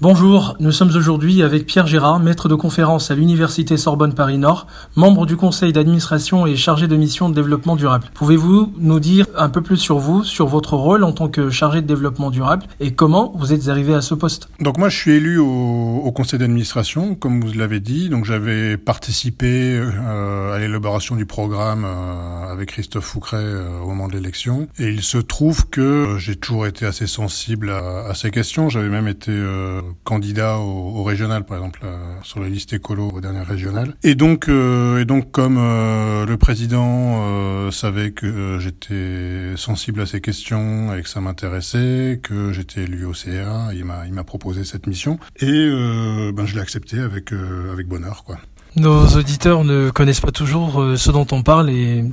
Bonjour, nous sommes aujourd'hui avec Pierre Gérard, maître de conférence à l'Université Sorbonne Paris-Nord, membre du conseil d'administration et chargé de mission de développement durable. Pouvez-vous nous dire un peu plus sur vous, sur votre rôle en tant que chargé de développement durable et comment vous êtes arrivé à ce poste? Donc moi je suis élu au, conseil d'administration, comme vous l'avez dit, donc j'avais participé euh, à l'élaboration du programme euh, avec Christophe Foucret euh, au moment de l'élection. Et il se trouve que j'ai toujours été assez sensible à, à ces questions, j'avais même été candidat au, régional, par exemple, euh, sur la liste écolo au dernier régional. Et donc, euh, et donc, comme euh, le président savait que j'étais sensible à ces questions et que ça m'intéressait, que j'étais élu au CA, il m'a, il m'a proposé cette mission et ben je l'ai accepté avec avec bonheur, quoi. Nos auditeurs ne connaissent pas toujours ce dont on parle et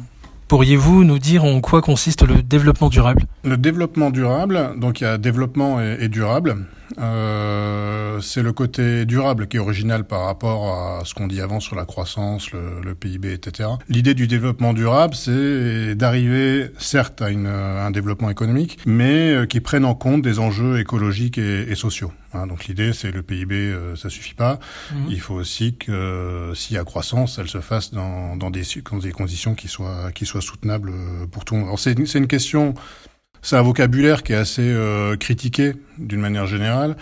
Pourriez-vous nous dire en quoi consiste le développement durable? Le développement durable, donc il y a développement et, durable. Euh, c'est le côté durable qui est original par rapport à ce qu'on dit avant sur la croissance, le, le PIB, etc. L'idée du développement durable, c'est d'arriver certes à une, un développement économique, mais euh, qui prenne en compte des enjeux écologiques et, et sociaux. Hein, donc l'idée, c'est le PIB, euh, ça suffit pas. Mhm. Il faut aussi que euh, s'il y a croissance, elle se fasse dans, dans, des, dans des conditions qui soient, qui soient soutenables euh, pour tout le monde. Alors c'est une question, c'est un vocabulaire qui est assez euh, critiqué d'une manière générale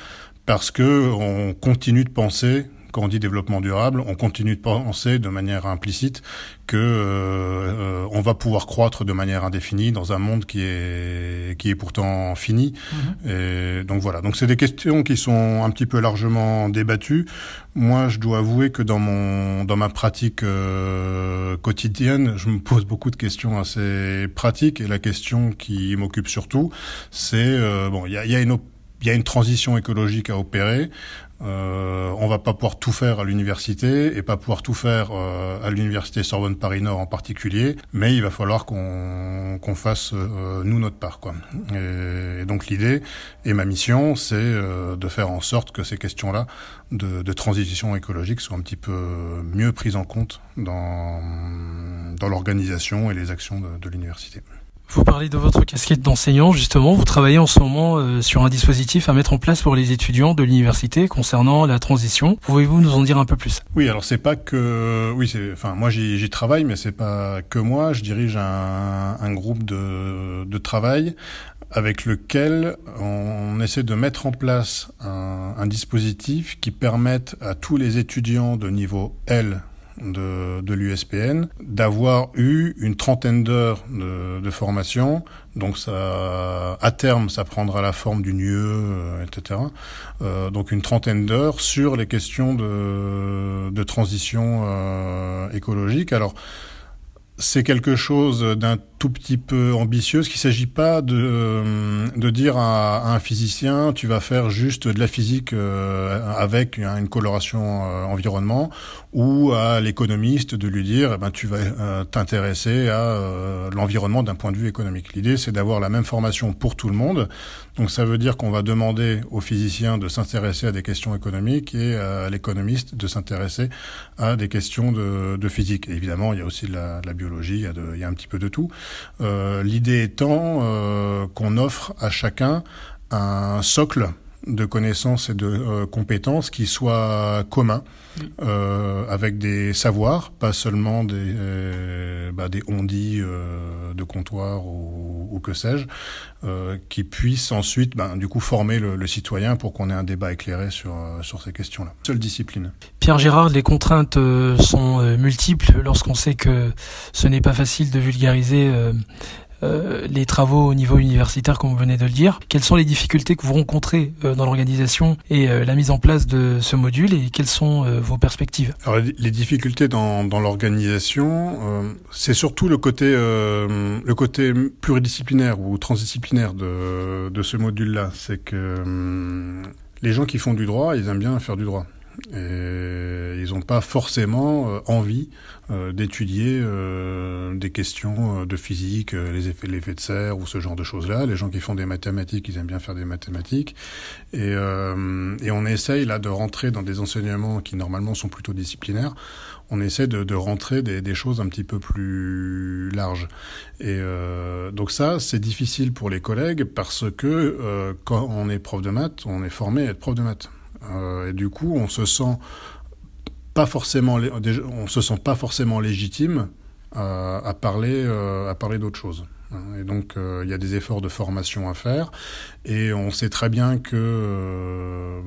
parce que on continue de penser quand on dit développement durable, on continue de penser de manière implicite que euh, on va pouvoir croître de manière indéfinie dans un monde qui est qui est pourtant fini. Mhm. Et donc voilà. Donc c'est des questions qui sont un petit peu largement débattues. Moi, je dois avouer que dans mon dans ma pratique euh, quotidienne, je me pose beaucoup de questions assez pratiques et la question qui m'occupe surtout, c'est euh, bon, il y a, y a une il y a une transition écologique à opérer. Euh, on va pas pouvoir tout faire à l'université et pas pouvoir tout faire euh, à l'université Sorbonne Paris Nord en particulier, mais il va falloir qu'on qu'on fasse euh, nous notre part quoi. Et, donc l'idée et ma mission, c'est euh, de faire en sorte que ces questions-là de, de, transition écologique soient un petit peu mieux prises en compte dans dans l'organisation et les actions de, de l'université. Vous parlez de votre casquette d'enseignant, justement. Vous travaillez en ce moment euh, sur un dispositif à mettre en place pour les étudiants de l'université concernant la transition. Pouvez-vous nous en dire un peu plus? Oui, alors c'est pas que, oui, c'est, enfin, moi j'y travaille, mais c'est pas que moi. Je dirige un, un groupe de, de travail avec lequel on essaie de mettre en place un, un dispositif qui permette à tous les étudiants de niveau L de, de l'USPN, d'avoir eu une trentaine d'heures de, de, formation. Donc ça, à terme, ça prendra la forme d'une UE, euh, etc. Euh, donc une trentaine d'heures sur les questions de, de transition euh, écologique. Alors c'est quelque chose d'un tout petit peu ambitieux. Il ne s'agit pas de, euh, de dire à, un physicien tu vas faire juste de la physique euh, avec une coloration euh, environnement ou à l'économiste de lui dire eh ben, tu vas t'intéresser à l'environnement d'un point de vue économique. L'idée c'est d'avoir la même formation pour tout le monde. Donc ça veut dire qu'on va demander aux physiciens de s'intéresser à des questions économiques et à l'économiste de s'intéresser à des questions de, de physique. Évidemment il y a aussi de la, de la biologie, il y, a de, il y a un petit peu de tout. Euh, l'idée étant euh, qu'on offre à chacun un socle de connaissances et de euh, compétences qui soit commun, euh, avec des savoirs, pas seulement des, euh, bah, des on-dit de comptoir ou, ou que sais-je, qui puissent ensuite, ben, du coup, former le, le citoyen pour qu'on ait un débat éclairé sur, sur ces questions-là. Seule discipline. Pierre Gérard, les contraintes sont multiples lorsqu'on sait que ce n'est pas facile de vulgariser euh, les travaux au niveau universitaire, comme vous venez de le dire. Quelles sont les difficultés que vous rencontrez euh, dans l'organisation et euh, la mise en place de ce module et quelles sont vos perspectives? Alors, Les difficultés dans, dans l'organisation, c'est surtout le côté, le côté pluridisciplinaire ou transdisciplinaire de, de ce module-là. C'est que les gens qui font du droit, ils aiment bien faire du droit. Et ils n'ont pas forcément euh, envie euh, d'étudier euh, des questions de physique, les effets, l'effet de serre ou ce genre de choses-là. Les gens qui font des mathématiques, ils aiment bien faire des mathématiques. Et, on essaye là de rentrer dans des enseignements qui normalement sont plutôt disciplinaires. On essaie de, rentrer des, choses un petit peu plus larges. Et donc ça, c'est difficile pour les collègues parce que quand on est prof de maths, on est formé à être prof de maths. Et du coup, on se sent pas forcément, on se sent pas forcément légitime à parler, à parler d'autre chose. Et donc, il y a des efforts de formation à faire. Et on sait très bien que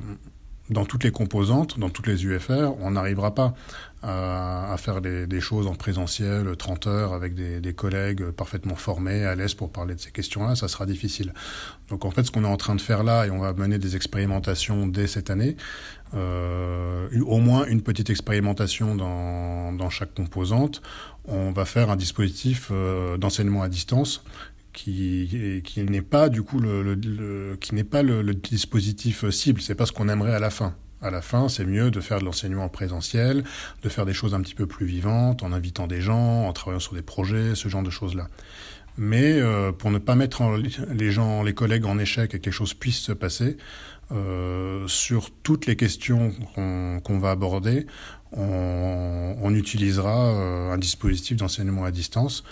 dans toutes les composantes, dans toutes les UFR, on n'arrivera pas à, faire des, choses en présentiel 30 heures avec des, collègues parfaitement formés, à l'aise pour parler de ces questions-là, ça sera difficile. Donc en fait, ce qu'on est en train de faire là, et on va mener des expérimentations dès cette année, euh, au moins une petite expérimentation dans, dans chaque composante, on va faire un dispositif euh, d'enseignement à distance qui, qui n'est pas du coup le, qui n'est pas le, dispositif cible. C'est pas ce qu'on aimerait à la fin. À la fin, c'est mieux de faire de l'enseignement présentiel, de faire des choses un petit peu plus vivantes, en invitant des gens, en travaillant sur des projets, ce genre de choses-là. Mais euh, pour ne pas mettre les gens, les collègues en échec et que les choses puissent se passer, euh, sur toutes les questions qu'on va aborder, on, on utilisera euh, un dispositif d'enseignement à distance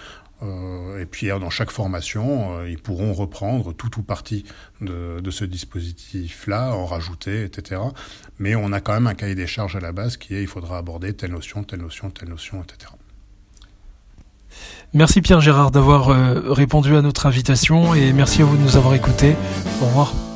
euh, et puis dans chaque formation, euh, ils pourront reprendre tout ou partie de, de ce dispositif-là, en rajouter, etc. Mais on a quand même un cahier des charges à la base qui est il faudra aborder telle notion, telle notion, telle notion, etc. Merci Pierre Gérard d'avoir répondu à notre invitation et merci à vous de nous avoir écoutés. Au revoir.